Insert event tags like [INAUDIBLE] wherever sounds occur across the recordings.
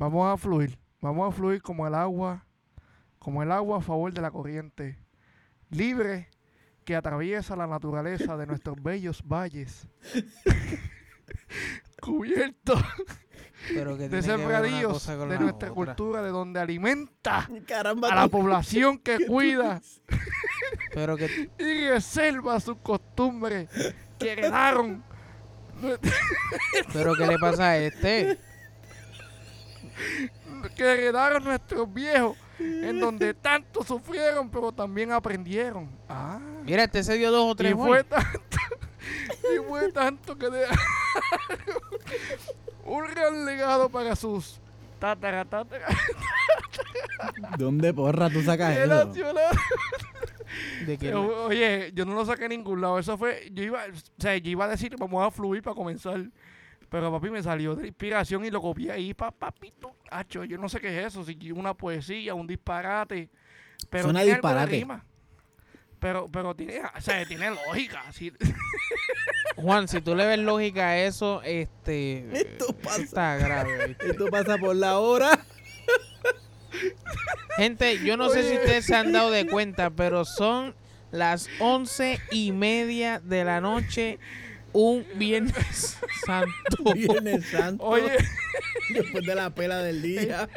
Vamos a fluir. Vamos a fluir como el agua, como el agua a favor de la corriente, libre que atraviesa la naturaleza de nuestros [LAUGHS] bellos valles, [LAUGHS] Pero que de que sembradíos de nuestra otra. cultura, de donde alimenta Caramba, a la población que cuida [LAUGHS] Pero que y reserva sus costumbres que heredaron. pero qué le pasa a este? Que heredaron nuestros viejos, en donde tanto sufrieron, pero también aprendieron. Ah, Mira, este se dio dos o tres y fue tanto, y fue tanto que dejaron un gran legado para sus tatara, tatara, ¿Dónde porra tú sacas eso? de Pero, Oye, yo no lo saqué a ningún lado. Eso fue, yo iba, o sea, yo iba a decir, vamos a fluir para comenzar. Pero papi me salió de inspiración y lo copié ahí, pa, papito. Hacho, yo no sé qué es eso, si una poesía, un disparate. Pero Suena tiene disparate. rima. Pero, pero tiene, o sea, tiene lógica. Juan, si tú le ves lógica a eso, este Esto pasa. está grave. ¿viste? Esto pasa por la hora. Gente, yo no sé si ustedes se han dado de cuenta, pero son las once y media de la noche, [LAUGHS] un viernes santo. Viernes Santo. Oye, [LAUGHS] Después de la pela del día.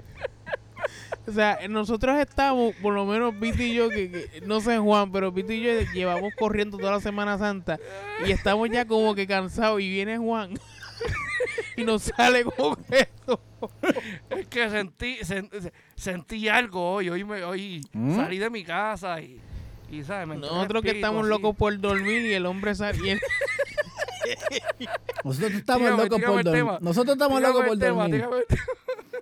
O sea, nosotros estamos, por lo menos Vito y yo, que, que- no sé Juan, pero Vito y yo llevamos corriendo toda la Semana Santa y estamos ya como que cansados y viene Juan [LAUGHS] y nos sale con esto. es que sentí, sen- sentí algo hoy. Hoy, me, hoy ¿Mm? salí de mi casa y, y ¿sabes? Me Nosotros que estamos así. locos por dormir y el hombre sale y [LAUGHS] Nosotros estamos locos por dormir. Nosotros estamos locos por tema, dormir.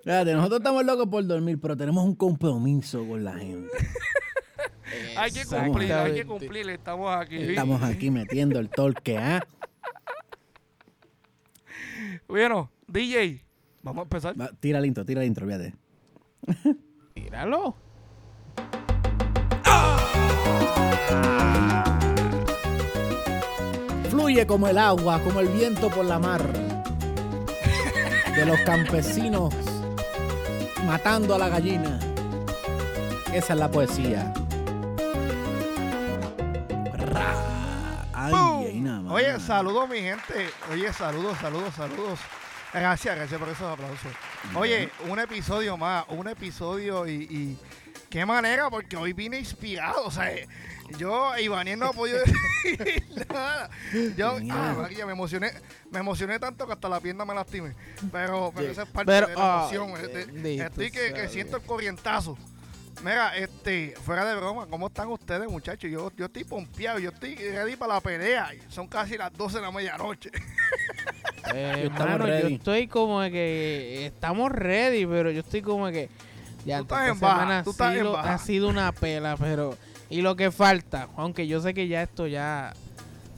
Fíjate, nosotros estamos locos por dormir, pero tenemos un compromiso con la gente. [LAUGHS] Hay que cumplir, hay que cumplir. Estamos aquí. Estamos aquí metiendo el torque, ¿ah? Bueno, DJ, vamos a empezar. Va, Tira el intro, tira el intro, fíjate. Tíralo. [LAUGHS] Fluye como el agua, como el viento por la mar. De los campesinos matando a la gallina. Esa es la poesía. Ay, ¡Pum! ay, nada más. Oye, saludos mi gente. Oye, saludos, saludos, saludos. Gracias, gracias por esos aplausos. Oye, un episodio más, un episodio y, y qué manera, porque hoy vine inspirado. O sea, yo, Ivaniel no ha podido [LAUGHS] decir [LAUGHS] nada. Yo, ah, María, me emocioné, me emocioné tanto que hasta la pierna me lastimé. Pero, pero esa es parte Pero, de la ay, emoción. este, bendito estoy que, siento el corrientazo. Mira, este, fuera de broma, ¿cómo están ustedes, muchachos? Yo, yo estoy pompeado, yo estoy ready para la pelea. Son casi las 12 de la medianoche. [LAUGHS] Eh, yo ready. estoy como que estamos ready, pero yo estoy como que ya Tú esta estás en baja, tú ha en sido- baja. ha sido una pela, pero y lo que falta, aunque yo sé que ya esto ya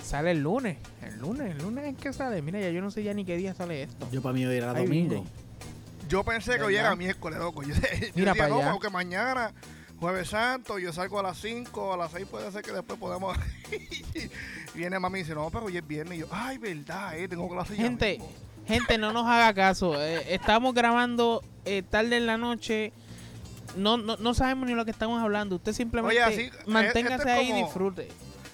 sale el lunes, el lunes, el lunes es que sale, mira, ya yo no sé ya ni qué día sale esto. Yo para mí hoy era Ay, domingo. bingo. Yo pensé que hoy ¿Verdad? era miércoles, loco. Yo, [LAUGHS] yo Mira decía, no, allá. porque mañana, Jueves Santo, yo salgo a las 5, a las 6 puede ser que después podamos... [LAUGHS] Viene mami y dice, no, pero hoy es viernes. Y yo, ay, verdad, eh, tengo clase ya Gente, mismo". gente, no nos haga caso. eh, estamos grabando eh, tarde en la noche. No, no, no sabemos ni lo que estamos hablando. Usted simplemente Oye, así, eh, manténgase esto es ahí y disfrute.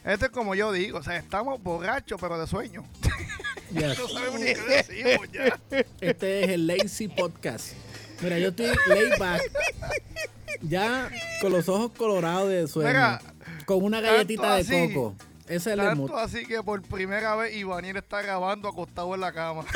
Esto es como yo digo, o sea, estamos borrachos, pero de sueño. [LAUGHS] Yes. No sabemos ni qué decimos ya. Este es el Lazy Podcast. Mira, yo estoy laid back. Ya con los ojos colorados de sueño. Mira, con una galletita de así, coco. Ese es el mood. Tanto así que por primera vez Ivaniel está grabando acostado en la cama. [LAUGHS]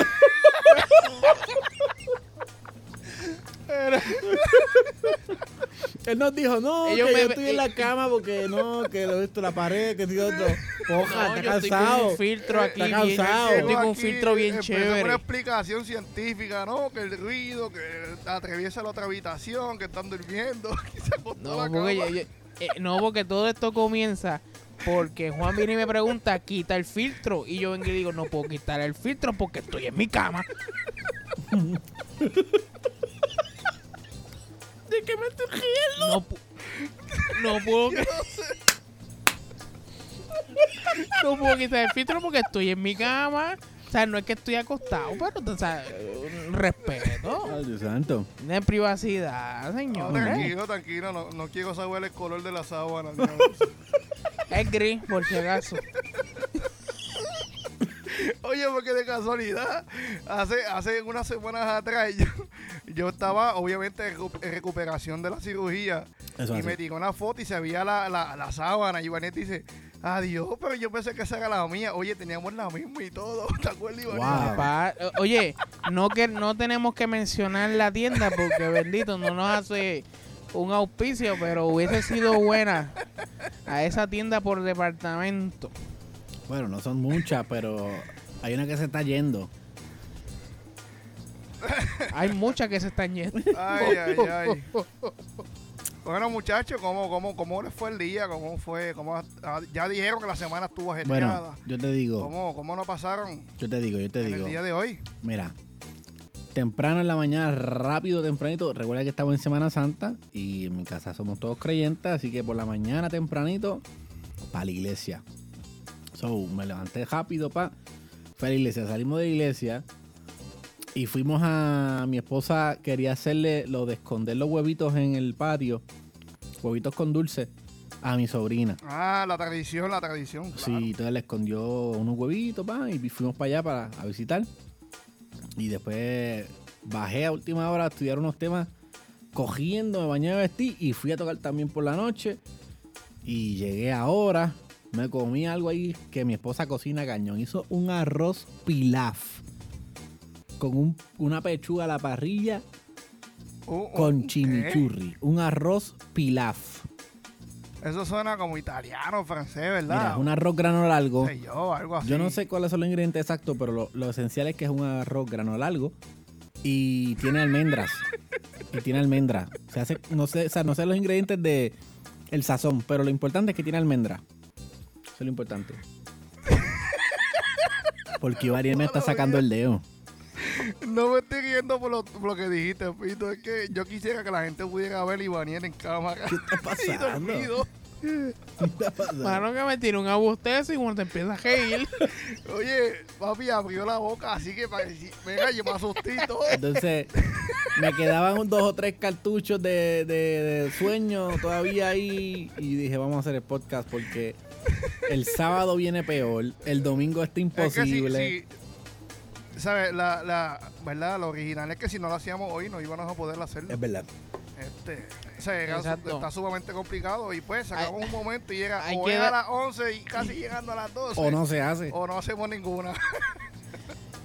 Él nos dijo, no, Ellos que me- yo estoy en la cama porque no, que lo he visto la pared, que estoy otro. Poja, No, está yo estoy con cansado. un filtro aquí Está bien- cansado. yo estoy con un filtro bien empezó chévere. Una explicación científica, ¿no? Que el ruido, que atraviesa la otra habitación, que están durmiendo, [LAUGHS] que se acostó en No, la porque, cama. yo- yo- eh, no, porque todo esto comienza porque Juan viene y me pregunta, quita el filtro. Y yo vengo y digo, no puedo quitar el filtro porque estoy en mi cama. [LAUGHS] ¿De qué me estoy riendo? No, pu- no puedo no puedo quitar el filtro porque estoy en mi cama. O sea, no es que estoy acostado, pero o sea, respeto. Ay, Dios santo. De privacidad, señor. tranquilo, tranquilo, no, no quiero saber el color de la sábana. Es gris, por si acaso. Oye, porque de casualidad, hace, hace unas semanas atrás, yo, yo estaba obviamente en recu- en recuperación de la cirugía Eso y así. me tiró una foto y se veía la, la, la sábana y Ivanet dice, adiós, pero yo pensé que esa era la mía. Oye, teníamos la misma y todo, [LAUGHS] ¿te acuerdas, Ivanet? Wow. Pa- oye, no que no tenemos que mencionar la tienda porque bendito no nos hace un auspicio, pero hubiese sido buena a esa tienda por departamento. Bueno, no son muchas, pero hay una que se está yendo. Hay muchas que se están yendo. Ay, ay, ay. [LAUGHS] Bueno, muchachos, ¿cómo, cómo, ¿cómo les fue el día? ¿Cómo fue? ¿Cómo, ah, ya dijeron que la semana estuvo ajetreada. Bueno, yo te digo, ¿Cómo, ¿Cómo no pasaron yo te digo, yo te en digo. el día de hoy? Mira, temprano en la mañana, rápido, tempranito. Recuerda que estamos en Semana Santa y en mi casa somos todos creyentes, así que por la mañana tempranito, para la iglesia. So, me levanté rápido, pa. Fue a la iglesia. Salimos de la iglesia y fuimos a. Mi esposa quería hacerle lo de esconder los huevitos en el patio, huevitos con dulce, a mi sobrina. Ah, la tradición, la tradición. claro. Sí, entonces le escondió unos huevitos, pa, y fuimos para allá para a visitar. Y después bajé a última hora a estudiar unos temas, cogiendo, me bañé, me vestí y fui a tocar también por la noche. Y llegué ahora, me comí algo ahí que mi esposa cocina cañón. Hizo un arroz pilaf con un- una pechuga a la parrilla Uh, uh, con ¿qué? chimichurri. Un arroz pilaf. Eso suena como italiano, francés, ¿verdad? Mira, es un arroz grano largo. yo, algo así. Yo no sé cuáles son los ingredientes exactos, pero lo, lo esencial es que es un arroz grano largo y tiene almendras. y tiene almendras. Se hace, no sé, o sea, no sé los ingredientes de el sazón, pero lo importante es que tiene almendra. Eso es lo importante. Porque Ivariel me está sacando el dedo. No me estoy riendo por lo, por lo que dijiste, Pito. Es que yo quisiera que la gente pudiera ver a Ivaniel en cámara. ¿Qué está [LAUGHS] Y pasando? dormido. ¿Qué está pasando? Mano que me tira un abustezo y cuando te empieza a reír. [LAUGHS] Oye, papi abrió la boca, así que. Venga, yo me asusté y todo. [LAUGHS] Entonces, me quedaban un dos o tres cartuchos de, de- de sueño todavía ahí. Y dije, vamos a hacer el podcast porque el sábado viene peor, el domingo está Es que si, imposible. si- ¿sabes? La, la, ¿verdad? Lo original es que si no lo hacíamos hoy no íbamos a poder hacerlo. Es verdad. Este, o sea, era su- Exacto. está sumamente complicado y pues sacamos un momento y llega hay o que dar- a las 11 y casi [LAUGHS] llegando a las 12. O no se hace. o no hacemos ninguna.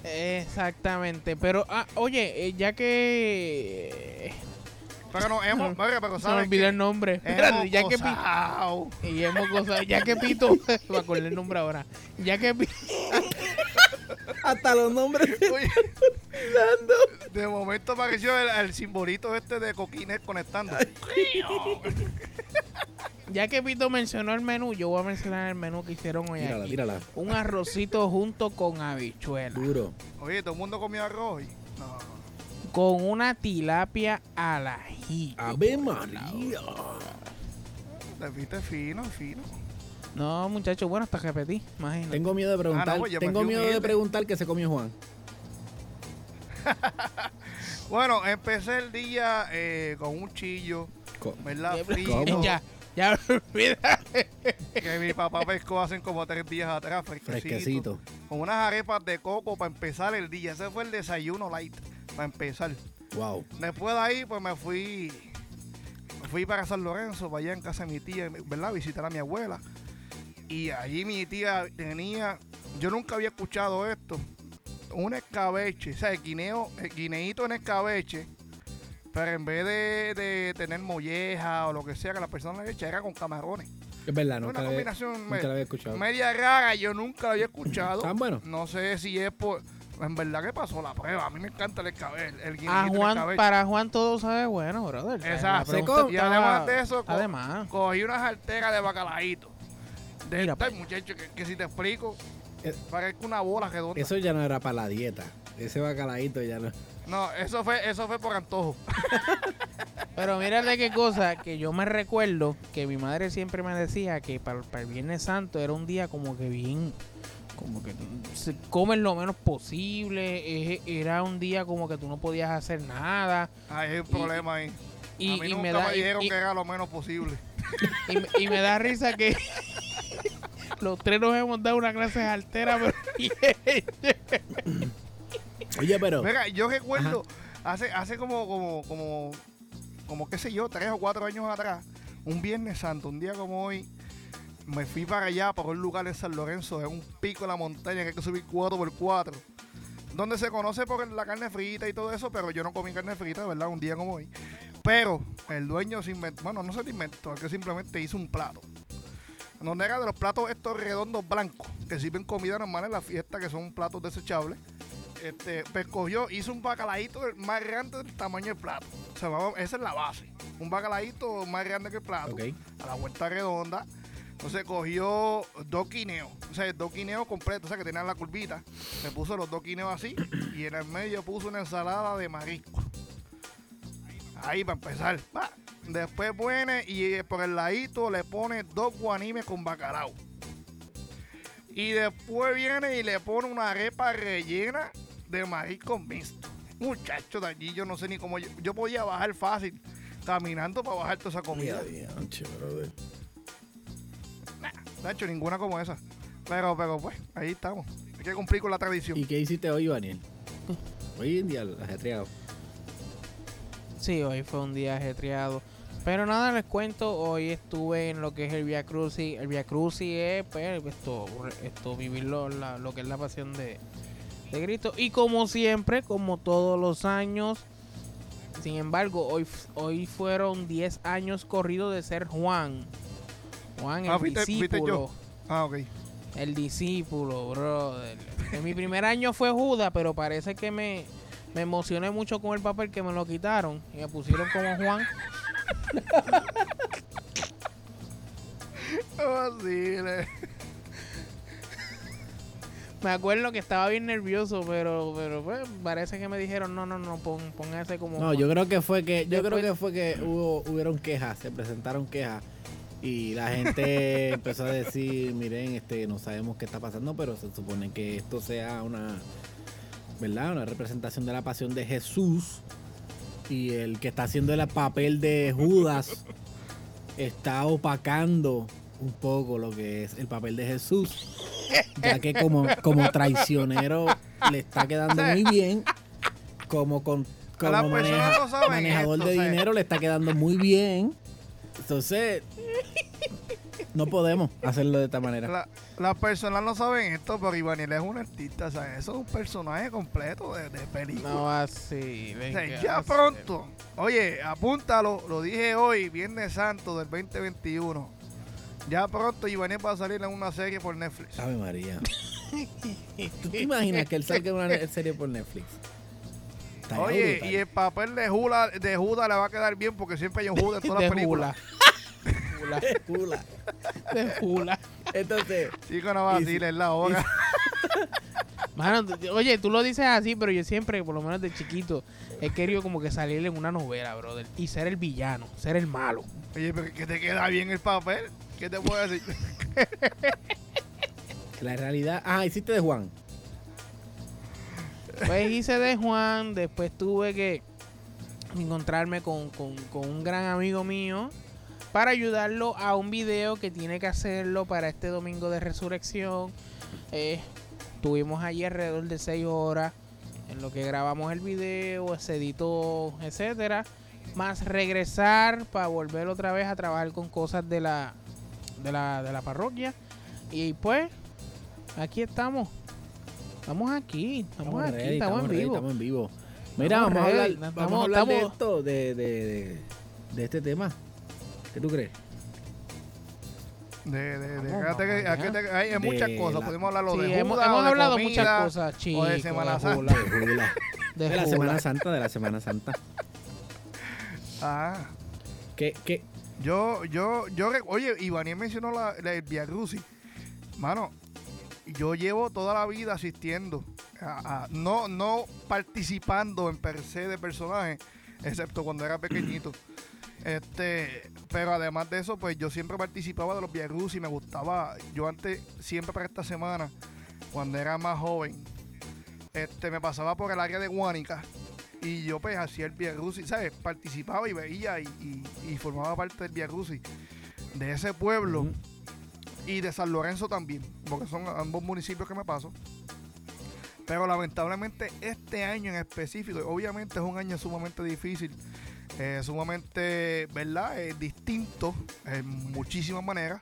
Exactamente. Pero, ah, oye, eh, ya que. Pero no hemos, pero Se me sabes olvidó que el nombre. hemos Espérate, ya que Pi- gozado. Y hemos gozado. Ya que Pito. [LAUGHS] Me acordé el nombre ahora. Ya que Pi- [LAUGHS] Hasta los nombres. Oye, de momento apareció el, el simbolito este de coquines conectando. [LAUGHS] Ya que Pito mencionó el menú, yo voy a mencionar el menú que hicieron hoy Tírala, aquí. tírala. Un arrocito junto con habichuela. Duro. Oye, todo el mundo comió arroz. No. Con una tilapia al ají. Ave María. Te viste fino, fino. No, muchachos, bueno, hasta repetí. Imagínate. Tengo miedo de preguntar. Ah, no, pues yo me tengo miedo de preguntar que se comió Juan. [LAUGHS] Bueno, empecé el día eh, con un chillo, Co- ¿verdad? ¿Cómo? Ya, ya [LAUGHS] que mi papá pescó hace como tres días atrás, fresquecito. Fresquecito. Con unas arepas de coco para empezar el día. Ese fue el desayuno light, para empezar. Wow. Después de ahí, pues me fui, me fui para San Lorenzo, para allá en casa de mi tía, ¿verdad? Visitar a mi abuela. Y allí mi tía tenía, yo nunca había escuchado esto, un escabeche, o sea, el guineo, el guineíto en escabeche, pero en vez de, de tener molleja o lo que sea que la persona le echa, era con camarones. Es verdad, Una la había, combinación nunca me- la había escuchado. media rara, yo nunca la había escuchado. ¿Tan [LAUGHS] bueno? No sé si es por, en verdad que pasó la prueba. A mí me encanta el escabeche, el A en Juan, escabeche. para Juan todo sabe bueno, brother. Exacto. Y además de eso, co- Además. Cogí unas arteras de bacalaíto. De Mira, esta, pa' muchacho, que, que si te explico, Eh, parezca una bola redonda. Eso ya no era para la dieta. Ese bacalaíto ya no. No, eso fue, eso fue por antojo. [LAUGHS] Pero mírate qué cosa, que yo me recuerdo que mi madre siempre me decía que para, para el Viernes Santo era un día como que bien, como que se comen lo menos posible. es- Era un día como que tú no podías hacer nada. Ahí hay un Y- problema ahí. Y, a mí y nunca me da, y- dijeron y- que era lo menos posible. Y me- y me da risa que [LAUGHS] los tres nos hemos dado una clase altera, pero [LAUGHS] Oye, pero. Mira, yo recuerdo hace, hace como, como, como, como, qué sé yo, tres o cuatro años atrás, un Viernes Santo, un día como hoy, me fui para allá, para un lugar en San Lorenzo, en un pico de la montaña que hay que subir 4x4, donde se conoce por la carne frita y todo eso, pero yo no comí carne frita, ¿verdad? Un día como hoy. Pero el dueño se inventó, bueno, no se lo inventó, es que simplemente hizo un plato. Donde era de los platos estos redondos blancos, que sirven comida normal en la fiesta, que son platos desechables este, pues cogió, hizo un bacalaíto más grande del tamaño del plato. O sea, vamos- esa es la base. Un bacalaíto más grande que el plato, Ok. a la vuelta redonda. Entonces cogió dos quineos, o sea, dos quineos completos, o sea, que tenían la curvita. Me puso los dos quineos así y en el medio puso una ensalada de marisco. Ahí para empezar. pa. Después pone y eh, por el ladito le pone dos guanimes con bacalao. Y después viene y le pone una arepa rellena de marisco mixto. Muchacho, de allí yo no sé ni cómo. Yo, yo podía bajar fácil, caminando para bajar toda esa comida. Dianche, brother. No he hecho ninguna como esa. Pero, pero pues, ahí estamos. Hay que cumplir con la tradición. ¿Y qué hiciste hoy, Daniel? Hoy en día, ajetreado. Sí, hoy fue un día ajetreado. Pero nada, les cuento, hoy estuve en lo que es el Via Crucis. El Via Crucis es, pues, esto, esto vivir lo, la- lo que es la pasión de, de Cristo. Y como siempre, como todos los años, sin embargo, hoy, hoy fueron 10 años corridos de ser Juan. Juan, el Ah, ¿viste- viste discípulo. Ah, ok. El discípulo, brother. En mi primer año fue Judas, pero parece que me, me emocioné mucho con el papel que me lo quitaron y me pusieron como Juan. [LAUGHS] Oh, sí, Me acuerdo que estaba bien nervioso, pero pero pues, parece que me dijeron, no, no, no, pon, póngase como No, Juan". yo creo que fue que, yo creo que fue que hubo, hubieron quejas, se presentaron quejas y la gente [LAUGHS] empezó a decir, miren, este, no sabemos qué está pasando, pero se supone que esto sea una, ¿verdad? Una representación de la pasión de Jesús y el que está haciendo el papel de Judas [LAUGHS] está opacando un poco lo que es el papel de Jesús, ya que como, como traicionero le está quedando muy bien, como con como maneja- manejador esto, de dinero le está quedando muy bien. Entonces, no podemos hacerlo de esta manera. La- Las personas no saben esto, pero Ivaniel es un artista, o sea, eso es un personaje completo de, de película. No así, O ven sea, que ya así. pronto. Oye, apúntalo, lo dije hoy, Viernes Santo del 2021. Ya pronto Ivaniel va a salir en una serie por Netflix. Ave María. ¿Tú te imaginas que él salga en una serie por Netflix? Oye, brutal. y el papel de Judas, de Judas le va a quedar bien porque siempre hay un Judas en todas las películas. Jula. Jula. [LAUGHS] De Jula. Entonces, Chico, no va a Y si- decir, es la hora. [LAUGHS] Mano, oye, tú lo dices así, pero yo siempre, por lo menos de chiquito, he querido como que salir en una novela, brother. Y ser el villano, ser el malo. Oye, pero que te queda bien el papel. ¿Qué te puedo decir? [LAUGHS] la realidad. Ah, hiciste de Juan. Pues hice de Juan, después tuve que encontrarme con, con- con un gran amigo mío para ayudarlo a un video que tiene que hacerlo para este domingo de resurrección. Eh, tuvimos allí alrededor de 6 horas en lo que grabamos el video, se editó, etcétera. Más regresar para volver otra vez a trabajar con cosas de la, de la, de la parroquia. Y pues, aquí estamos. Estamos aquí, estamos, aquí, ready, estamos, en ready, vivo. estamos en vivo. Mira, vamos, a hablar, vamos a hablar de esto, de, de, de, de este tema. ¿Qué tú crees? De, de, de, Vamos, fíjate que vamos aquí allá. te- hay, muchas cosas. la- Podemos hablarlo Sí, de hemos, Judas, hemos o de hablado comida, muchas cosas, chicos. o de Semana Santa. Jula, De Jula. de De la. Semana Santa, de la Semana Santa. Ah, ¿Qué, qué? yo, yo, yo, oye, Ivaniel mencionó la, la, el Via Crucis. Mano, yo llevo toda la vida asistiendo, a- a- no, no participando en per se de personajes, excepto cuando era pequeñito. Este, pero además de eso, pues yo siempre participaba de los Via Crucis, me gustaba, yo antes, siempre para esta semana, cuando era más joven, este, me pasaba por el área de Guánica y yo pues hacía el Via Crucis, ¿sabes? Participaba y veía y, y- y formaba parte del Crucis de ese pueblo y de San Lorenzo también, porque son ambos municipios que me paso. Pero lamentablemente este año en específico, obviamente es un año sumamente difícil, eh, sumamente, ¿verdad? Eh, distinto en muchísimas maneras.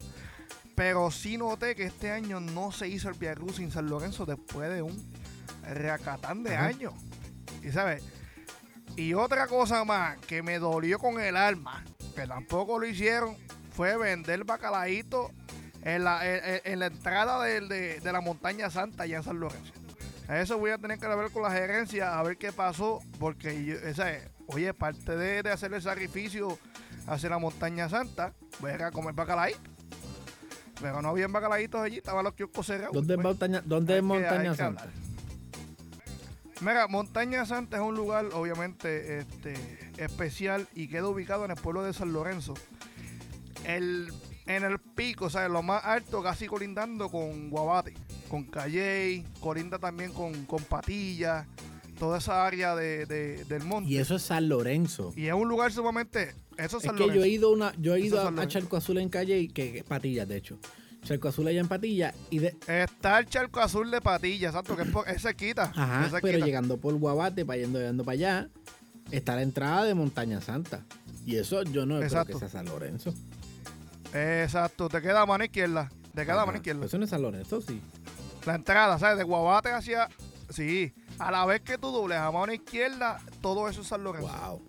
Pero sí noté que este año no se hizo el Via Cruz en San Lorenzo después de un reacatán de años. Y sabes, y otra cosa más que me dolió con el alma, que tampoco lo hicieron, fue vender bacalaíto en la, en, la entrada del- de, de la montaña santa allá en San Lorenzo. Eso voy a tener que hablar con la gerencia a ver qué pasó, porque yo, esa es- oye, parte de, de hacer el sacrificio hacia la montaña santa, voy a comer bacalaíto. Pero no había bacalaitos allí, estaban los kioscos cerrados. ¿Dónde es Pues, montaña, dónde es montaña Santa? Mira, Montaña Santa es un lugar obviamente este, especial y queda ubicado en el pueblo de San Lorenzo. El, en el pico, o sea, lo más alto, casi colindando con Guabate, con Calley, colinda también con, con Patilla, toda esa área de, de- del monte. Y eso es San Lorenzo. Y es un lugar sumamente... Eso es Es San que yo Lorenzo. he ido una, yo he ido a. Charco Azul en calle y que, que- Patillas, de hecho. Charco Azul allá en Patilla y de, Está el charco azul de Patilla, exacto, que es, es cerquita. ajá, es pero llegando por Guabate, para yendo, yendo para allá, está la entrada de Montaña Santa. Y eso yo no creo Exacto. que sea San Lorenzo. Exacto, te queda a mano izquierda. Te queda a mano izquierda. Eso no es San Lorenzo, sí. La entrada, ¿sabes? De Guabate hacia. Sí. A la vez que tú dobles a mano izquierda, todo eso es San Lorenzo. Wow.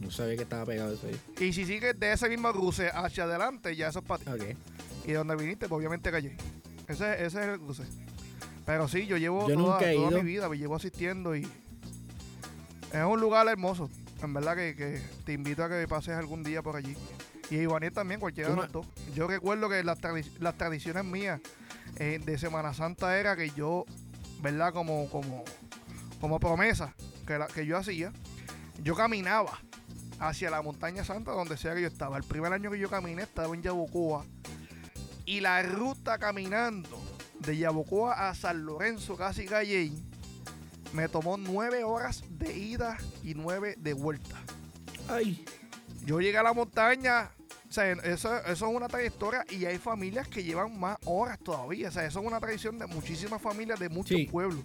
No sabía que estaba pegado eso ahí. Y si sigues de ese mismo cruce hacia adelante, ya eso es para ti. Y donde viniste, pues obviamente calle. Ese, ese es el cruce. Pero sí, yo llevo Yo toda, nunca he toda ido. mi vida, me llevo asistiendo y. Es un lugar hermoso. En verdad que, que te invito a que pases algún día por allí. Y Ivaniel también, cualquiera de los dos. Yo recuerdo que las, tradi- las tradiciones mías eh, de Semana Santa era que yo, ¿verdad? Como, como, como promesa que, la- que yo hacía, yo caminaba hacia la montaña santa donde sea que yo estaba. El primer año que yo caminé estaba en Yabucoa. Y la ruta caminando de Yabucoa a San Lorenzo, casi Calle, me tomó nueve horas de ida y nueve de vuelta. Ay. Yo llegué a la montaña, o sea, eso, eso es una trayectoria y hay familias que llevan más horas todavía. O sea, eso es una tradición de muchísimas familias de muchos Sí. pueblos.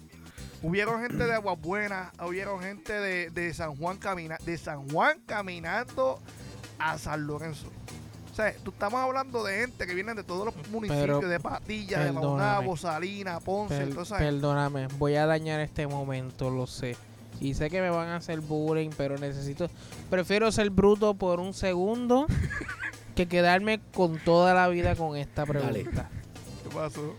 Hubieron gente de Aguas Buenas, hubieron gente de, de San Juan camina, de San Juan caminando a San Lorenzo. O sea, tú estamos hablando de gente que viene de todos los municipios, Pero, de Patilla, de. Maunabo, Salinas, Ponce, Per- entonces perdóname, voy a dañar este momento, lo sé. Y sé que me van a hacer bullying, pero necesito. Prefiero ser bruto por un segundo [LAUGHS] que quedarme con toda la vida con esta Dale. pregunta. ¿qué pasó?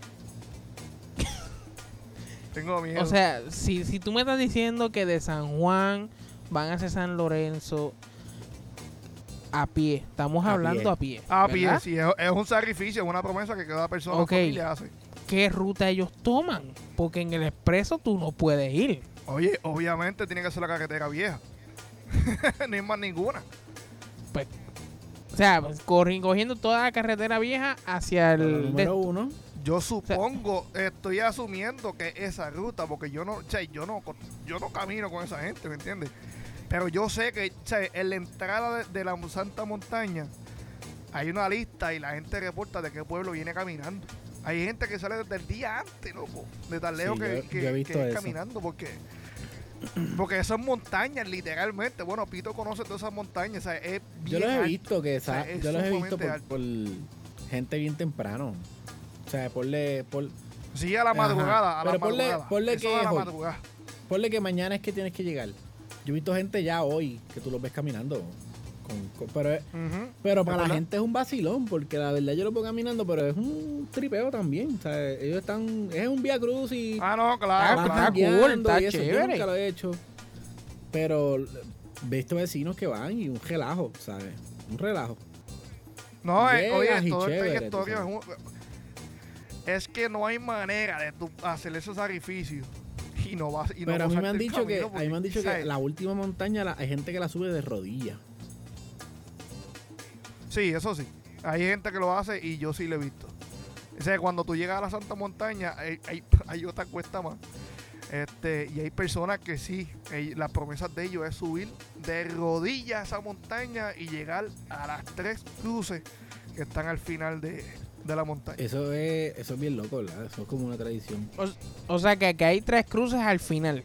Tengo miedo. O sea, si, si tú me estás diciendo que de San Juan van hacia San Lorenzo a pie, estamos A hablando pie. a pie. a pie, sí, es, es un sacrificio, es una promesa que cada persona o Ok. familia hace. ¿Qué ruta ellos toman? Porque en el expreso tú no puedes ir. Oye, obviamente tiene que ser la carretera vieja. [LAUGHS] no hay más ninguna. O sea, corri- cogiendo toda la carretera vieja hacia el... número uno. Yo supongo, estoy asumiendo que esa ruta, porque yo no, o sea, yo no, yo no camino con esa gente, ¿me entiendes? Pero yo sé que, o sea, en la entrada de, de la Santa Montaña hay una lista y la gente reporta de qué pueblo viene caminando. Hay gente que sale desde el día antes, loco, de tan lejos Sí, que, yo- que- yo he visto que es caminando, porque porque esas montañas, literalmente, bueno, Pito conoce todas esas montañas, o sea, es Yo los he visto que sea, yo los he visto por gente bien temprano. O sea, ponle, por, Sí, a la Ajá. madrugada, a la Pero ponle- madrugada. ponle Eso que a la es hoy. madrugada. ponle que mañana es que tienes que llegar. Yo he visto gente ya hoy que tú los ves caminando. con- con- pero es- pero para la verdad? gente es un vacilón, porque la verdad yo lo veo caminando, pero es un tripeo también. O sea, ellos están, es un vía cruz y Ah, no, claro, está cool, está y eso. Yo chévere. nunca lo he hecho. Pero he visto vecinos que van y un relajo, ¿sabes? Un relajo. No, eh, Llegas oye, todo el chévere, tú trayectorio es un... Es que no hay manera de hacer ese sacrificio y no vas y no Pero a mí me han dicho que, a mí me han dicho que la última montaña la- hay gente que la sube de rodillas. Sí, eso sí. Hay gente que lo hace y yo sí lo he visto. O sea, cuando tú llegas a la Santa Montaña, hay, hay- [LAUGHS] hay otra cuesta más. Este, y hay personas que sí, ell- las promesas de ellos es subir de rodillas esa montaña y llegar a las tres cruces que están al final de, de la montaña. Eso es, eso es bien loco, ¿verdad? Eso es como una tradición. O sea que aquí hay tres cruces al final.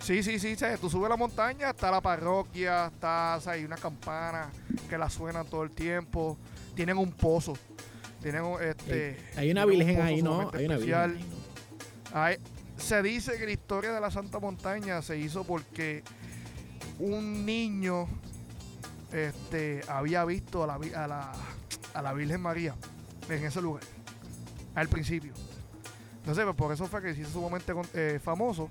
Sí, sí, sí, ¿sabes? tú subes la montaña, está la parroquia, está, o sea, hay una campana que la suena todo el tiempo, tienen un pozo, tienen un, este... Hay una un virgen pozo ahí, ¿no? Hay una virgen especial. ahí, ¿no? Hay- se dice que la historia de la Santa Montaña se hizo porque un niño este, había visto a la, a, la, a la Virgen María en ese lugar, al principio. Entonces, pues, por eso fue que se hizo sumamente eh, famoso.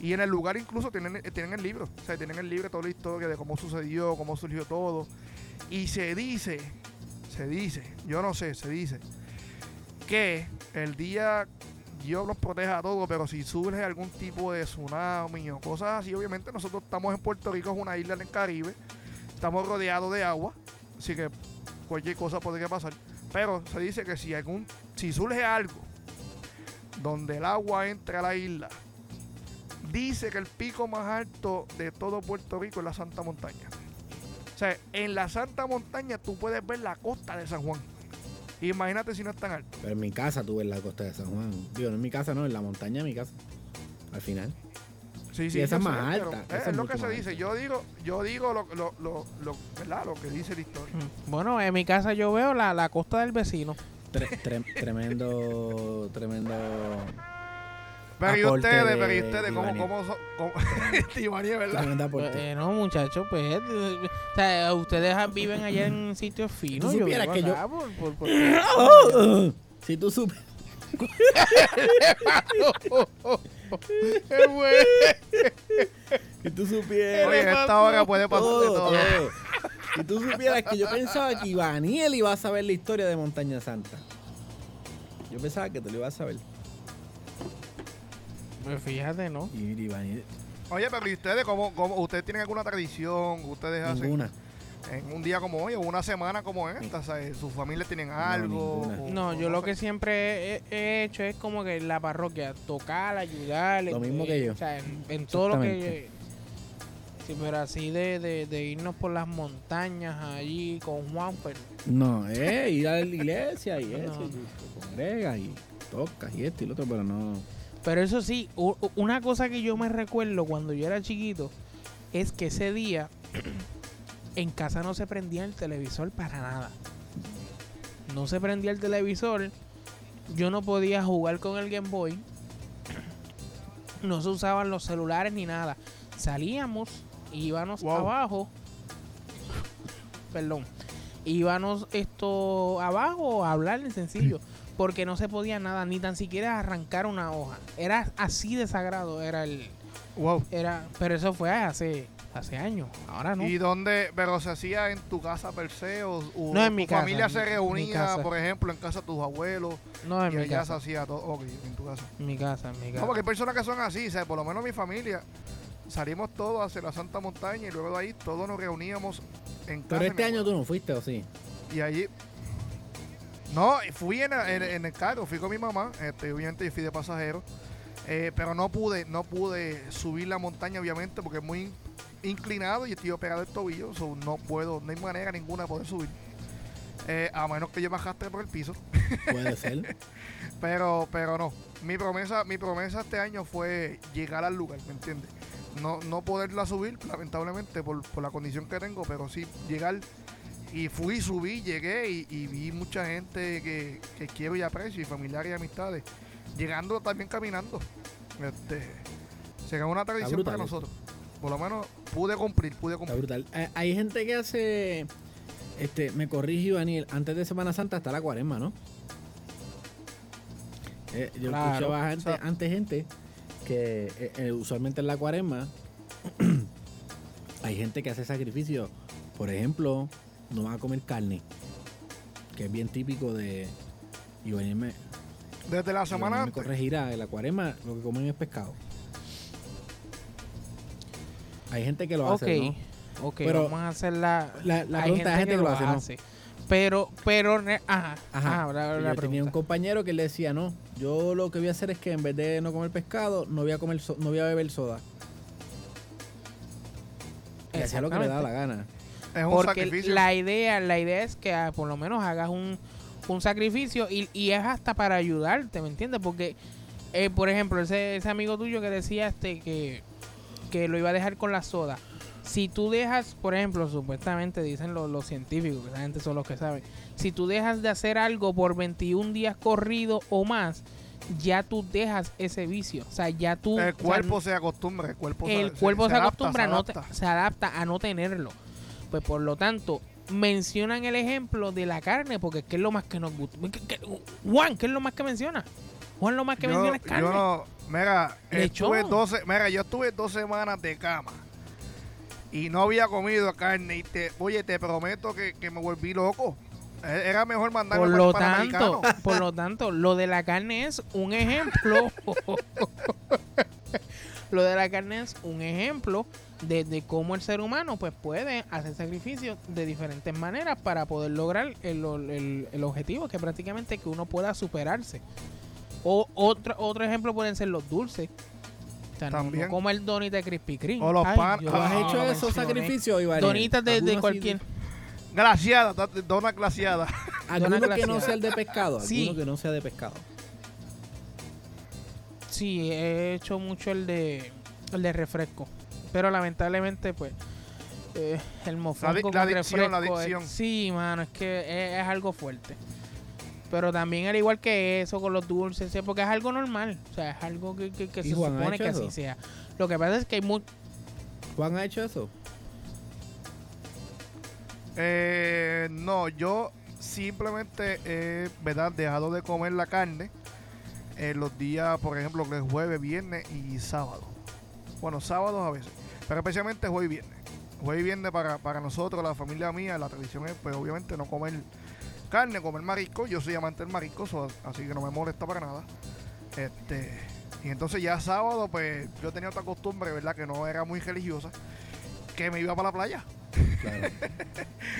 Y en el lugar incluso tienen, eh, tienen el libro. O sea, tienen el libro toda la historia de cómo sucedió, cómo surgió todo. Y se dice, se dice, yo no sé, se dice, que el día Dios los proteja a todos, pero si surge algún tipo de tsunami o cosas así, obviamente nosotros estamos en Puerto Rico, es una isla en el Caribe, estamos rodeados de agua, así que cualquier cosa podría pasar. Pero se dice que si algún, si surge algo donde el agua entra a la isla, dice que el pico más alto de todo Puerto Rico es la Santa Montaña. O sea, en la Santa Montaña tú puedes ver la costa de San Juan. Imagínate si no es tan alto. Pero en mi casa tuve en la costa de San Juan. Digo, no en mi casa, no, en la montaña de mi casa. Al final. Sí, Y esa es más sé, alta, Es, esa es lo que se dice. alta. Yo digo, yo digo lo, lo, lo, lo, ¿verdad? lo que dice la historia. Bueno, en mi casa yo veo la, la costa del vecino. Tre- tre- tremendo, tremendo. Pero y ustedes, de pero y ustedes, ¿cómo, cómo son? cómo- [LAUGHS] Ivania, ¿verdad? Aporte. Eh, no, muchachos, pues. eh, o sea, ustedes viven allá en sitios finos. tú yo supieras que yo- acá por- por- por- [LAUGHS] si tú supes. [LAUGHS] Qué bueno. Si tú supieras. Oye, a esta hora puede pasar de todo, todo. todo. Si tú supieras que yo pensaba que Ivaniel iba a saber la historia de Montaña Santa. Yo pensaba que tú lo ibas a saber. Pues fíjate, ¿no? Y Ivaniel, Oye, pero ¿y ustedes cómo, cómo ustedes tienen alguna tradición? ¿Ustedes hacen ninguna. En un día como hoy o una semana como esta? ¿sabes? ¿Sus familias tienen algo? o- No, o yo lo sé? que siempre he, he hecho es como que la parroquia, tocar, ayudarle. Lo mismo eh, que yo. O sea, en, en todo lo que... Exactamente. Sí, pero así de, de, de irnos por las montañas allí con Juan, pues No, eh, ir a la iglesia y [LAUGHS] eso, No. y te congregas y tocas y esto y lo otro, pero no. Pero eso sí, una cosa que yo me recuerdo cuando yo era chiquito es que ese día [CLEARS THROAT] en casa no se prendía el televisor para nada. No se prendía el televisor. Yo no podía jugar con el Game Boy. No se usaban los celulares ni nada. Salíamos, íbamos Wow. abajo. Perdón. Íbamos esto abajo a hablar en sencillo. Porque no se podía nada, ni tan siquiera arrancar una hoja. Era así de sagrado, era el. Wow. Era, pero eso fue hace, hace años. Ahora no. ¿Y dónde, pero se hacía en tu casa per se o, o No, en tu mi casa, familia en se reunía, por ejemplo, en casa de tus abuelos No, en y mi allá se casa. hacía todo? Ok, en tu casa. En mi casa, en mi casa. No, porque hay personas que son así, o sea, por lo menos mi familia, salimos todos hacia la Santa Montaña y luego de ahí todos nos reuníamos en casa. Pero este año tú no fuiste, ¿o sí? Y allí... No, fui en, en- en el carro, fui con mi mamá, este, obviamente yo fui de pasajero, eh, pero no pude, no pude subir la montaña obviamente porque es muy inclinado y estoy operado el tobillo, so no puedo, no hay manera ninguna de poder subir. Eh, a menos que yo me arrastre por el piso. [LAUGHS] Puede ser. Pero, pero no. Mi promesa, mi promesa este año fue llegar al lugar, ¿me entiendes? No, no poderla subir, lamentablemente, por, por la condición que tengo, pero sí llegar. Y fui, subí, llegué y, y vi mucha gente que, que quiero y aprecio, y familiares y amistades, llegando también caminando. Este, será una tradición para nosotros. Por lo menos pude cumplir, pude Está cumplir. brutal. Hay- Hay gente que hace. Este, me corrige, Ivaniel. Antes de Semana Santa está la cuaresma, ¿no? Eh, yo Claro. escuchaba antes, O sea- antes gente que eh, eh, usualmente en la cuaresma [CLEARS THROAT] hay gente que hace sacrificio. Por ejemplo, no va a comer carne, que es bien típico de. Ivaniel me, Desde la semana me corregirá. En la cuaresma lo que comen es pescado. Hay gente que lo hace, ¿no? ok, Pero vamos a hacer la. La, la hay pregunta es gente que lo hace, ¿no? Pero, pero, ajá, Ajá. ajá, ahora Y la yo tenía un compañero que le decía, no, yo lo que voy a hacer es que en vez de no comer pescado, no voy a comer so- no voy a beber soda. Y hacía lo que le daba la gana. Es un Porque sacrificio. la idea, la idea es que ah, por lo menos hagas un, un sacrificio y, y es hasta para ayudarte, ¿me entiendes? Porque, eh, por ejemplo, ese, ese amigo tuyo que decía este que, que lo iba a dejar con la soda. Si tú dejas, por ejemplo, supuestamente dicen los, los científicos, que esa gente son los que saben, si tú dejas de hacer algo por 21 días corridos o más, ya tú dejas ese vicio. O sea, ya tú... el o sea, cuerpo se acostumbra. El cuerpo, el se, cuerpo se, adapta, acostumbra, a no te- se adapta a no tenerlo. Pues por lo tanto, mencionan el ejemplo de la carne, porque ¿qué es lo más que nos gusta? ¿Qué- qué- Juan, ¿qué es lo más que menciona? Juan, lo más que yo, menciona es carne. yo no, mira, estuve 12, mira, yo estuve dos semanas de cama y no había comido carne y te, oye, te prometo que, que me volví loco. E- Era mejor mandarme por para lo el tanto, [LAUGHS] por lo tanto, lo de la carne es un ejemplo. [LAUGHS] lo de la carne es un ejemplo de, de cómo el ser humano pues puede hacer sacrificios de diferentes maneras para poder lograr el, el- el objetivo que prácticamente que uno pueda superarse. O otro, otro ejemplo pueden ser los dulces. O sea, no- También. no comer donitas de Krispy Kreme. O los Ay, pan- yo ¿Tú has Ah, hecho lo esos mencioné. sacrificios, Iván? Donitas de, de cualquier. Glaciada, da- dona glaciada. [LAUGHS] ¿Alguno que no glaciada. sea el de pescado? ¿Alguno Sí. que no sea de pescado? Sí, he hecho mucho el de el de refresco. Pero lamentablemente, pues, eh, el mofongo di- con la adicción, la refresco es- adicción. sí, mano, es que es, es algo fuerte. Pero también al igual que eso con los dulces, porque es algo normal. O sea, es algo que, que- que ¿Y se Juan supone que eso? así sea. Lo que pasa es que hay mucho... ¿Juan ha hecho eso? Eh, no, yo simplemente he ¿verdad? dejado de comer la carne en los días, por ejemplo, que es jueves, viernes y sábado. Bueno, sábados a veces, pero especialmente jueves y viernes. Jueves y viernes para, para nosotros, la familia mía, la tradición es, pues obviamente no comer carne, comer marisco. Yo soy amante del marisco, so- así que no me molesta para nada. Este, y entonces ya sábado, pues yo tenía otra costumbre, ¿verdad? Que no era muy religiosa, que me iba para la playa. Claro. [LAUGHS]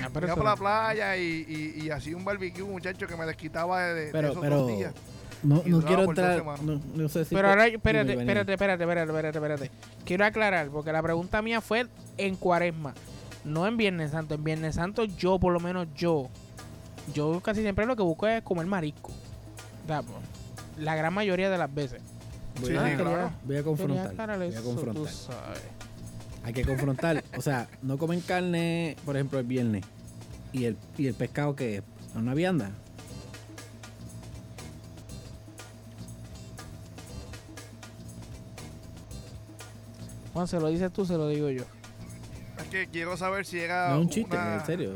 Ah, pero Iba para la playa y, y, y hacía un barbecue, muchacho, que me desquitaba de, de Pero, esos pero dos días. no, no quiero entrar. No, no sé si. Pero ahora, espérate, espérate, espérate, espérate, espérate, espérate. Quiero aclarar, porque la pregunta mía fue en cuaresma, no en Viernes Santo. En Viernes Santo yo, por lo menos yo, yo casi siempre lo que busco es comer marisco. O sea, pues, la gran mayoría de las veces. Voy, Sí, a, sí, claro. voy a Quería confrontar. Voy a confrontar. Hay que confrontar. O sea, no comen carne, por ejemplo, el viernes. ¿Y el, y el pescado que es? ¿Una vianda? Juan, se lo dices tú, se lo digo yo. Es que quiero saber si era. No es un chiste, una- en serio.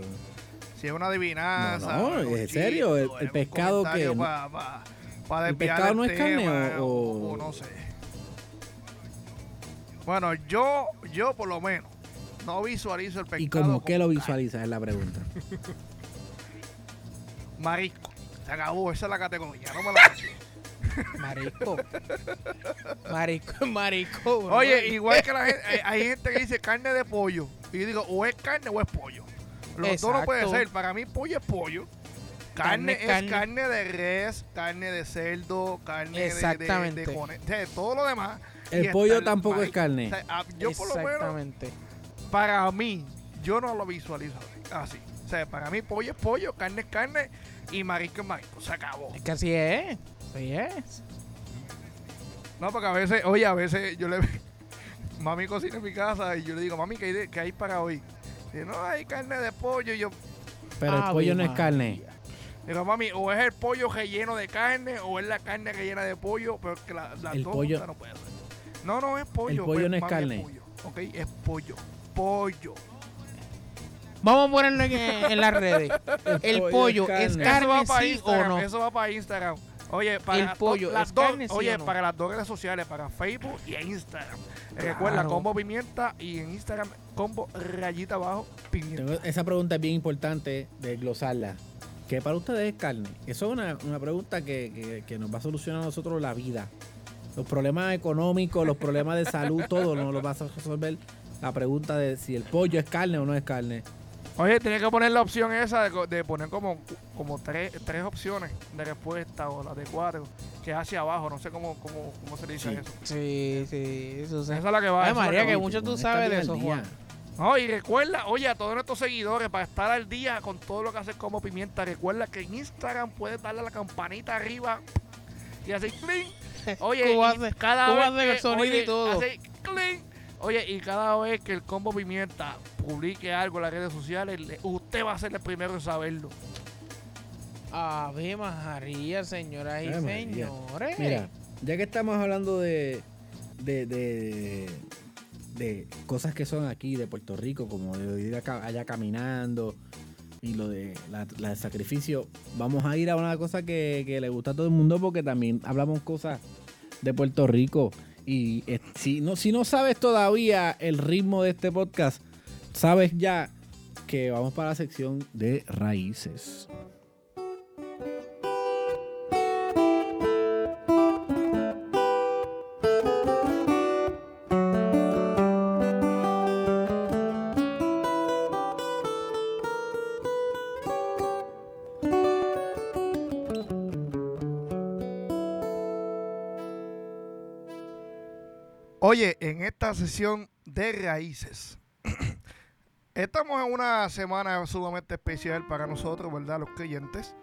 Si es una adivinanza. No, es serio, el- pescado que- pa- pa- pa ¿El pescado no es carne o- o- o no sé. Bueno, yo, yo por lo menos, no visualizo el pescado. ¿Y cómo que lo carne. visualizas? Es la pregunta. [LAUGHS] Marisco. Se acabó, esa es la categoría. No me la [LAUGHS] Marisco. [LAUGHS] marisco, marisco. bro. Oye, igual que la gente, hay- hay gente que dice carne de pollo. Y yo digo, o es carne o es pollo. Los dos no puede ser. Para mí, pollo es pollo. Carne, Carne, es carne. carne de res, carne de cerdo, carne de- de, cone- todo lo demás. El pollo tampoco es carne. O sea, ah, yo por lo menos, Exactamente. para mí, yo no lo visualizo así. O sea, para mí pollo es pollo, carne es carne y marisco es marisco. Se acabó. Es que así es. Así es. No, porque a veces, oye, a veces yo le [LAUGHS] mami cocina en mi casa y yo le digo, mami, ¿qué hay, de- qué hay para hoy? Dice, no, hay carne de pollo. Yo Pero el Ave pollo no es carne. digo, mami, o es el pollo relleno de carne o es la carne rellena de pollo, pero que la, las El dos pollo- juntas no puede ser. No, no es pollo. El pollo no es mami, carne. pollo, ok, es pollo. Pollo. Vamos a ponerlo en, en las redes. El pollo es carne. carne, eso va para o Instagram. no. Eso va para Instagram. Oye, para El las pollo, dos- las ¿es dos- carne, sí oye, no? para las dos redes sociales, para Facebook y Instagram. Recuerda, combo pimienta y en Instagram, combo rayita abajo, pimienta. Tengo- esa pregunta es bien importante de glosarla. ¿Qué para ustedes es carne? Eso es una, una pregunta que, que- que nos va a solucionar a nosotros la vida. Los problemas económicos, los problemas de salud, todo nos lo va a resolver la pregunta de si el pollo es carne o no es carne. Oye, tiene que poner la opción esa de, co- de poner como, como tres, tres opciones de respuesta o la de cuatro, que es hacia abajo, no sé cómo, cómo, cómo se le dice Sí. eso. Sí, sí, eso Esa se... es la que va. Ay, esa María, que mucho tú sabes de eso. Juan. No, y recuerda, oye, a todos nuestros seguidores, para estar al día con todo lo que hace como pimienta, recuerda que en Instagram puedes darle a la campanita arriba y así clink. [LAUGHS] Oye, ¿Cómo y hace? cada ¿Cómo vez hace el que- sonido y todo? hace clink. Oye, y cada vez que el combo pimienta publique algo en las redes sociales, le- usted va a ser el primero en saberlo. Ave María, señoras y señores. Mira, ya que estamos hablando de, de, de, de cosas que son aquí de Puerto Rico, como de ir acá- allá caminando y lo de la, la del sacrificio, vamos a ir a una cosa que, que le gusta a todo el mundo porque también hablamos cosas de Puerto Rico. Y eh, si no, si no sabes todavía el ritmo de este podcast, sabes ya que vamos para la sección de raíces. En esta sesión de raíces, [CLEARS THROAT] estamos en una semana sumamente especial para nosotros, ¿verdad? Los creyentes.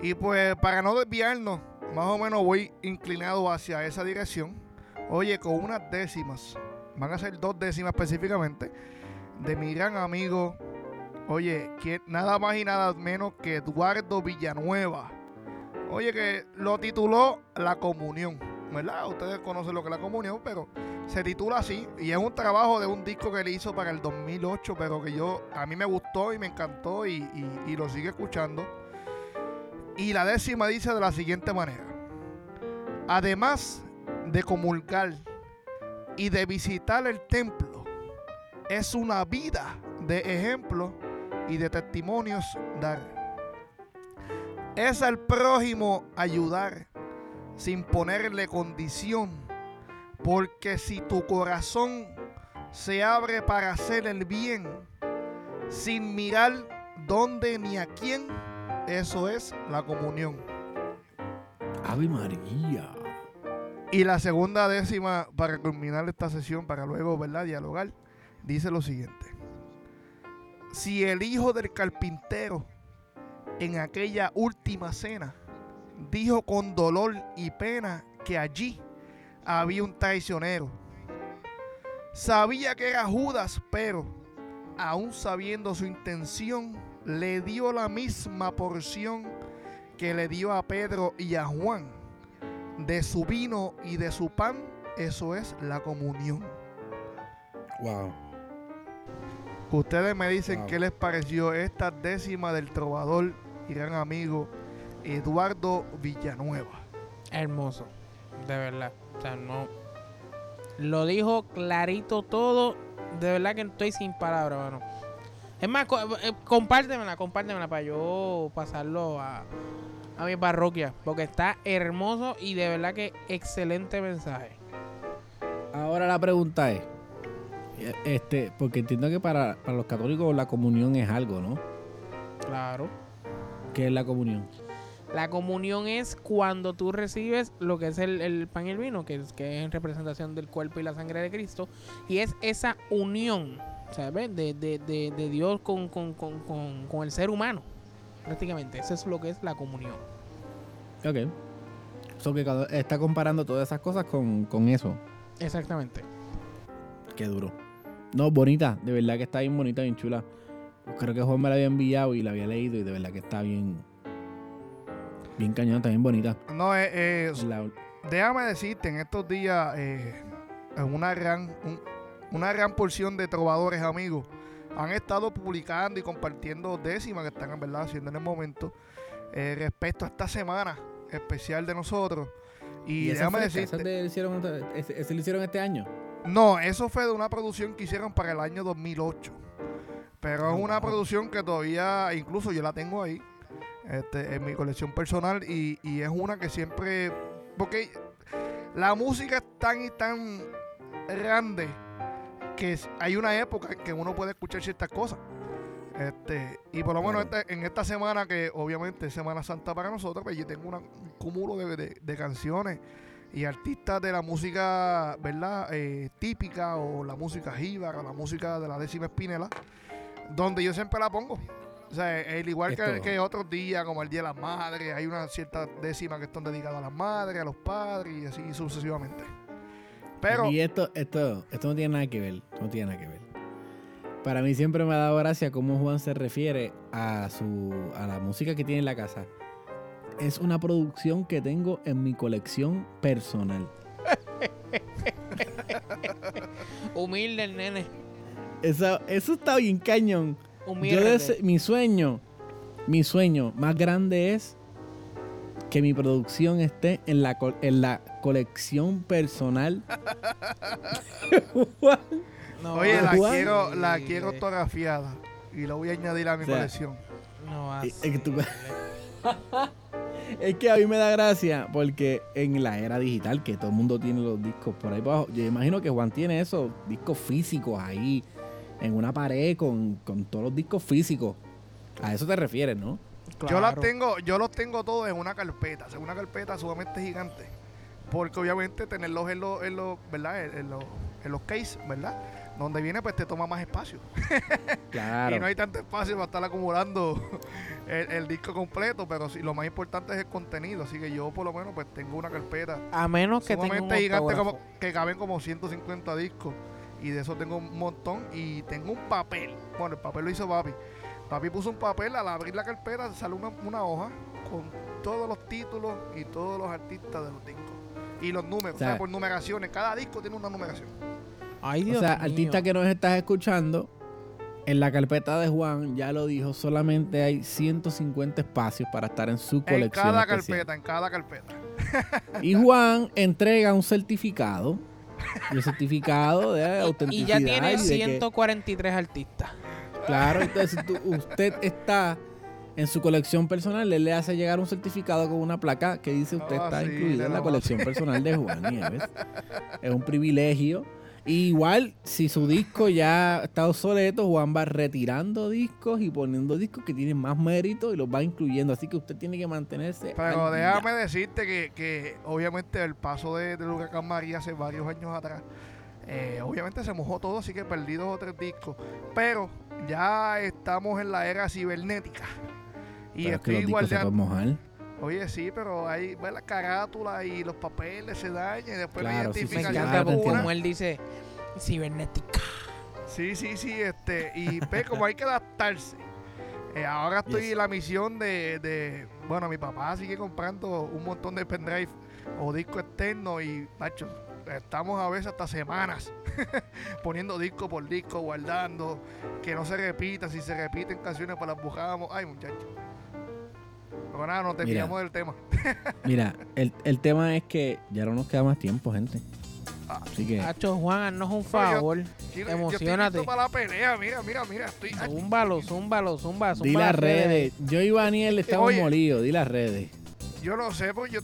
Y pues para no desviarnos, más o menos voy inclinado hacia esa dirección. Oye, con unas décimas, van a ser dos décimas específicamente, de mi gran amigo, oye, que nada más y nada menos que Eduardo Villanueva. Oye, que lo tituló La Comunión, ¿verdad? Ustedes conocen lo que es la comunión, pero se titula así y es un trabajo de un disco que él hizo para el 2008, pero que yo a mí me gustó y me encantó y, y- y lo sigue escuchando. Y la décima dice de la siguiente manera: Además de comulgar y de visitar el templo, es una vida de ejemplo y de testimonios dar. Es al prójimo ayudar sin ponerle condición, porque si tu corazón se abre para hacer el bien, sin mirar dónde ni a quién, eso es la comunión. Ave María. Y la segunda décima, para culminar esta sesión, para luego, ¿verdad?, dialogar, dice lo siguiente. Si el hijo del carpintero en aquella última cena dijo con dolor y pena que allí había un traicionero. Sabía que era Judas, pero aún sabiendo su intención, le dio la misma porción que le dio a Pedro y a Juan de su vino y de su pan, eso es la comunión. Wow. Ustedes me dicen Wow. qué les pareció esta décima del trovador y gran amigo Eduardo Villanueva. Hermoso, de verdad. O sea, no. Lo dijo clarito todo. De verdad que estoy sin palabras, mano. Es más, eh, compártemela, compártemela para yo pasarlo a, a mi parroquia. Porque está hermoso y de verdad que excelente mensaje. Ahora la pregunta es, eh, este, porque entiendo que para, para los católicos la comunión es algo, ¿no? Claro. ¿Qué es la comunión? La comunión es cuando tú recibes lo que es el, el pan y el vino, que es, que es en representación del cuerpo y la sangre de Cristo. Y es esa unión, ¿sabes? De, de, de, de Dios con, con, con, con, con el ser humano, prácticamente. Eso es lo que es la comunión. Ok. So que está comparando todas esas cosas con, con eso. Exactamente. Qué duro. No, bonita. De verdad que está bien bonita, bien chula. Creo que Juan me la había enviado y la había leído y de verdad que está bien... Bien cañona, bien bonita. No, eh, eh, La- déjame decirte, en estos días, eh, en una gran, un- una gran porción de trovadores amigos han estado publicando y compartiendo décimas que están en verdad haciendo en el momento eh, respecto a esta semana especial de nosotros. Y, déjame decirte, de- hicieron, ese, ese lo hicieron este año. no, eso fue de una producción que hicieron para el año 2008. Pero es Oh, una wow. producción que todavía, incluso yo la tengo ahí, este, en mi colección personal, y, y es una que siempre. Porque la música es tan y tan grande que hay una época en que uno puede escuchar ciertas cosas. Este, y por lo menos este- en esta semana, que obviamente es Semana Santa para nosotros, pues yo tengo una- un cúmulo de, de- de canciones y artistas de la música, ¿verdad? Eh, típica o la música jíbara la música de la décima espinela, donde yo siempre la pongo. O sea, el igual que, otros días, como el Día de las Madres, hay una cierta décima que están dedicadas a las madres, a los padres y así sucesivamente. Pero, Y esto, esto, esto no tiene nada que ver. no tiene nada que ver. Para mí siempre me ha dado gracia cómo Juan se refiere a su a la música que tiene en la casa. Es una producción que tengo en mi colección personal. Humilde el nene. Eso, eso está bien cañón. Humilde. Yo dese- mi sueño, mi sueño más grande es que mi producción esté en la, co- en la colección personal. [LAUGHS] No oye, la Juan. quiero, la quiero autografiada y la voy a añadir a mi O sea, colección. No va a Es que tú- ser. [LAUGHS] Es que a mí me da gracia porque en la era digital que todo el mundo tiene los discos por ahí abajo, yo imagino que Juan tiene esos discos físicos ahí en una pared con, con todos los discos físicos. A eso te refieres, ¿no? Yo las tengo, yo los tengo todos en una carpeta, en una carpeta sumamente gigante. Porque obviamente tenerlos en los, en los, ¿verdad? En, en los, en los case, ¿verdad? Donde viene, pues te toma más espacio. [LAUGHS] Claro. Y no hay tanto espacio para estar acumulando [LAUGHS] el, el disco completo, pero sí, lo más importante es el contenido. Así que yo por lo menos pues tengo una carpeta A menos que tenga un sumamente gigante como, que caben como 150 discos. Y de eso tengo un montón. Y tengo un papel. Bueno, el papel lo hizo papi. Papi puso un papel, al abrir la carpeta sale una, una hoja con todos los títulos y todos los artistas de los discos. Y los números, o sea, O sea, por numeraciones. Cada disco tiene una numeración. Ay, O Dios sea, mío. artista que nos estás escuchando, en la carpeta de Juan, ya lo dijo, solamente hay 150 espacios para estar en su En colección. cada especial. carpeta, en cada carpeta. Y Juan entrega un certificado. Y El certificado de autenticidad. Y ya tiene y de que- 143 artistas. Claro, entonces si tú- usted está en su colección personal, él le hace llegar un certificado con una placa que dice usted Ah, está sí, incluido en la la colección personal de Juan Nieves. Es un privilegio. Igual, si su disco ya está obsoleto, Juan va retirando discos y poniendo discos que tienen más mérito y los va incluyendo. Así que usted tiene que mantenerse. Pero día. déjame decirte que, que obviamente el paso de, del huracán María hace varios años atrás, eh, obviamente se mojó todo, así que perdí dos o tres discos. Pero ya estamos en la era cibernética. Y Pero es que estoy los Oye, sí, pero ahí ve la carátula y los papeles se dañan y después Claro, la sí, sí, Me encanta porque como él dice, cibernética. Sí, sí, sí, este, y ve como hay que adaptarse. Eh, ahora [LAUGHS] estoy Yes. en la misión de, de- bueno, mi papá sigue comprando un montón de pendrive o disco externo y, macho, estamos a veces hasta semanas [LAUGHS] poniendo disco por disco, guardando, que no se repitan, si se repiten canciones pues las buscábamos. Ay, muchachos. Pero nada, nos desviamos del tema. [LAUGHS] Mira, el, el tema es que ya no nos queda más tiempo, gente. Ah. Así que. Hacho, Juan, haznos un favor. Yo- yo estoy Emocionate. listo para la pelea, mira, mira, mira, estoy... Zúmbalo, zúmbalo, zumba, zumba. Di las redes. Yo y Daniel estamos Oye. molidos. Di las redes. Yo no sé, porque yo,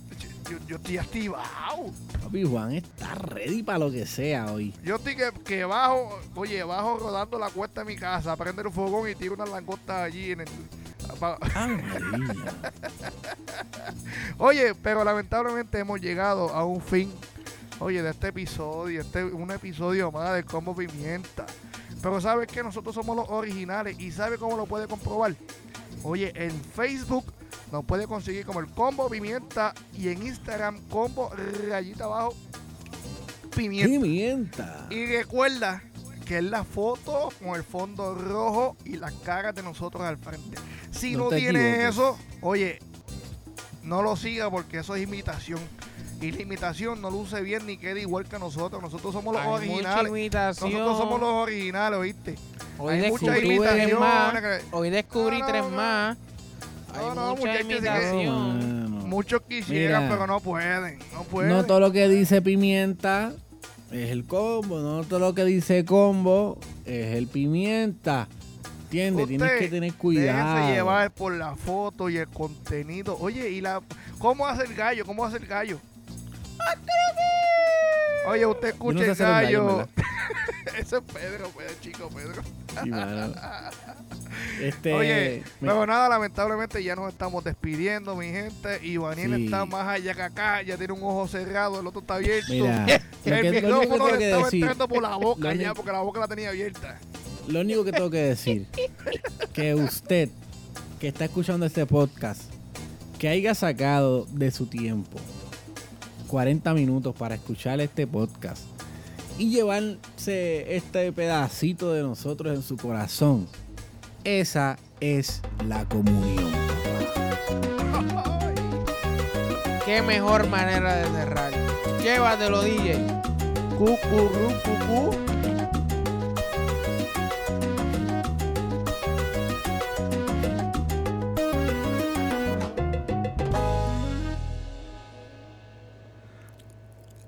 yo, yo estoy activado. Papi Juan está ready para lo que sea hoy. Yo estoy que, que bajo, oye, bajo rodando la cuesta de mi casa, prender un fogón y tiro unas langostas allí en el... pa-. [LAUGHS] Oye, pero lamentablemente hemos llegado a un fin, oye, de este episodio, este un episodio más del Combo Pimienta. Pero sabes que nosotros somos los originales y ¿sabe cómo lo puede comprobar? Oye, en Facebook nos puede conseguir como el Combo Pimienta y en Instagram Combo rayita abajo Pimienta. Pimienta. Y recuerda que es la foto con el fondo rojo y las caras de nosotros al frente. Si No no, tienes eso, oye, no lo siga porque eso es imitación. Y la imitación no luce bien ni queda igual que nosotros. Nosotros somos los Hay mucha originales. imitación. Nosotros somos los originales, ¿oíste? Hoy Hay muchas descubrí tres más. que- Hoy descubrí No, no, tres no. más. Hay No, no, mucha que- imitación. Mano. Muchos quisieran, Mira. pero no pueden. No pueden. No todo lo que dice pimienta es el combo. No todo lo que dice combo es el pimienta. ¿Entiendes? Tienes que tener Déjense cuidado. llevar por la foto y el contenido. Oye, ¿y la cómo hace el gallo? ¿Cómo hace el gallo? Oye, usted escucha no sé el gallo, gallo. [LAUGHS] Ese es Pedro, pues, chico Pedro. Sí. [LAUGHS] Este, Oye, me- pero nada, lamentablemente ya nos estamos despidiendo, mi gente. Y Daniel Sí. está más allá que acá, ya tiene un ojo cerrado, el otro está abierto. mira, [LAUGHS] lo, el micrófono tengo le que estaba decir, entrando por la [LAUGHS] boca ya, porque la boca la tenía abierta. lo único que tengo que decir, que usted que está escuchando este podcast, que haya sacado de su tiempo 40 minutos para escuchar este podcast y llevarse este pedacito de nosotros en su corazón, esa es la comunión. [LAUGHS] Qué mejor manera de cerrar. Llévatelo, DJ. Cucurru, cucú.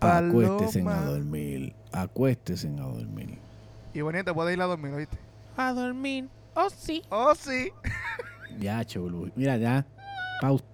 Acuéstese a dormir, acuéstese a dormir. Y Bonnie, te puedes ir a dormir, ¿oíste? A dormir. Oh, sí. Oh, sí. Ya, cholo. Mira, ya. Pausa.